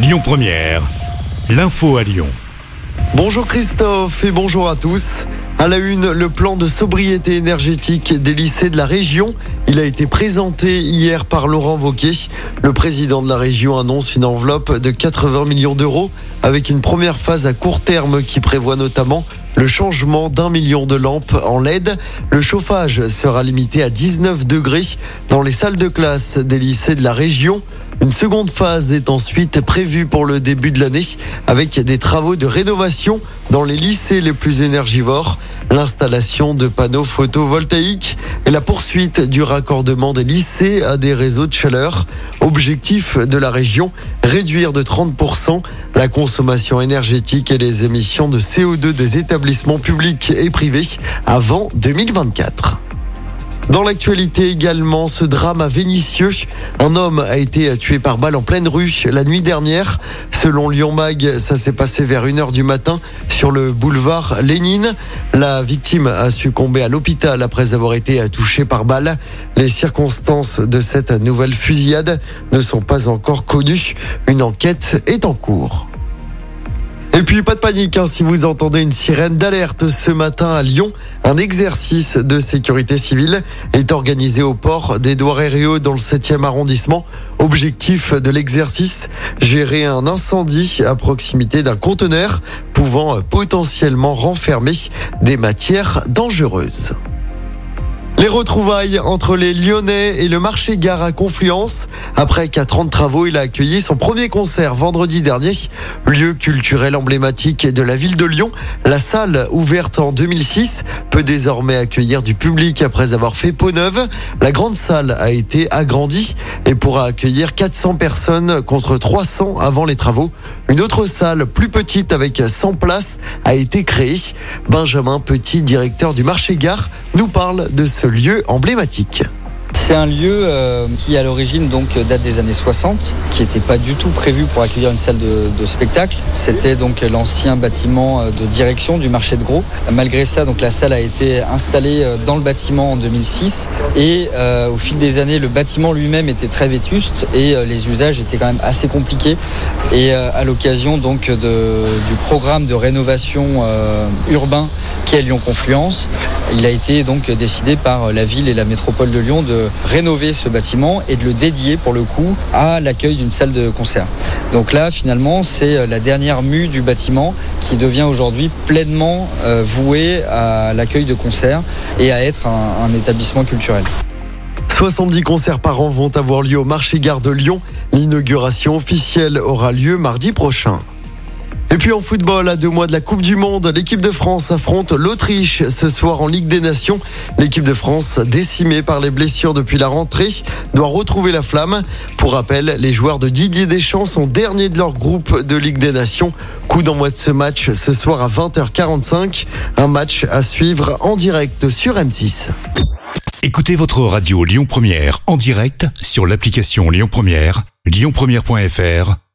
Lyon Première, l'info à Lyon. Bonjour Christophe et bonjour à tous. À la une, le plan de sobriété énergétique des lycées de la région. Il a été présenté hier par Laurent Wauquiez. Le président de la région annonce une enveloppe de 80 millions d'euros avec une première phase à court terme qui prévoit notamment le changement d'un million de lampes en LED. Le chauffage sera limité à 19 degrés dans les salles de classe des lycées de la région. Une seconde phase est ensuite prévue pour le début de l'année avec des travaux de rénovation dans les lycées les plus énergivores, l'installation de panneaux photovoltaïques et la poursuite du raccordement des lycées à des réseaux de chaleur. Objectif de la région, réduire de 30% la consommation énergétique et les émissions de CO2 des établissements publics et privés avant 2024. Dans l'actualité également, ce drame à Vénissieux. Un homme a été tué par balle en pleine rue la nuit dernière. Selon Lyon Mag, ça s'est passé vers 1h du matin sur le boulevard Lénine. La victime a succombé à l'hôpital après avoir été touchée par balle. Les circonstances de cette nouvelle fusillade ne sont pas encore connues. Une enquête est en cours. Et puis pas de panique hein, si vous entendez une sirène d'alerte ce matin à Lyon. Un exercice de sécurité civile est organisé au port d'Edouard Herriot dans le 7e arrondissement. Objectif de l'exercice, gérer un incendie à proximité d'un conteneur pouvant potentiellement renfermer des matières dangereuses. Les retrouvailles entre les Lyonnais et le marché gare à Confluence. Après quatre ans de travaux, il a accueilli son premier concert vendredi dernier. Lieu culturel emblématique de la ville de Lyon, la salle ouverte en 2006 peut désormais accueillir du public après avoir fait peau neuve. La grande salle a été agrandie et pourra accueillir 400 personnes contre 300 avant les travaux. Une autre salle plus petite avec 100 places a été créée. Benjamin Petit, directeur du marché gare, nous parle de ce lieu emblématique. C'est un lieu euh, qui à l'origine date des années 60, qui n'était pas du tout prévu pour accueillir une salle de, spectacle. C'était donc l'ancien bâtiment euh, de direction du marché de gros. Malgré ça, la salle a été installée euh, dans le bâtiment en 2006 et au fil des années, le bâtiment lui-même était très vétuste et les usages étaient quand même assez compliqués. Et à l'occasion donc du programme de rénovation urbain qui est Lyon Confluence, il a été donc décidé par la ville et la métropole de Lyon de rénover ce bâtiment et de le dédier pour le coup à l'accueil d'une salle de concert. Donc là, finalement, c'est la dernière mue du bâtiment qui devient aujourd'hui pleinement euh, vouée à l'accueil de concerts et à être un, un établissement culturel. 70 concerts par an vont avoir lieu au marché gare de Lyon. L'inauguration officielle aura lieu mardi prochain. Et puis en football, à deux mois de la Coupe du Monde, l'équipe de France affronte l'Autriche ce soir en Ligue des Nations. L'équipe de France, décimée par les blessures depuis la rentrée, doit retrouver la flamme. Pour rappel, les joueurs de Didier Deschamps sont derniers de leur groupe de Ligue des Nations. Coup d'envoi de ce match ce soir à 20h45. Un match à suivre en direct sur M6. Écoutez votre radio Lyon Première en direct sur l'application Lyon Première, lyonpremière.fr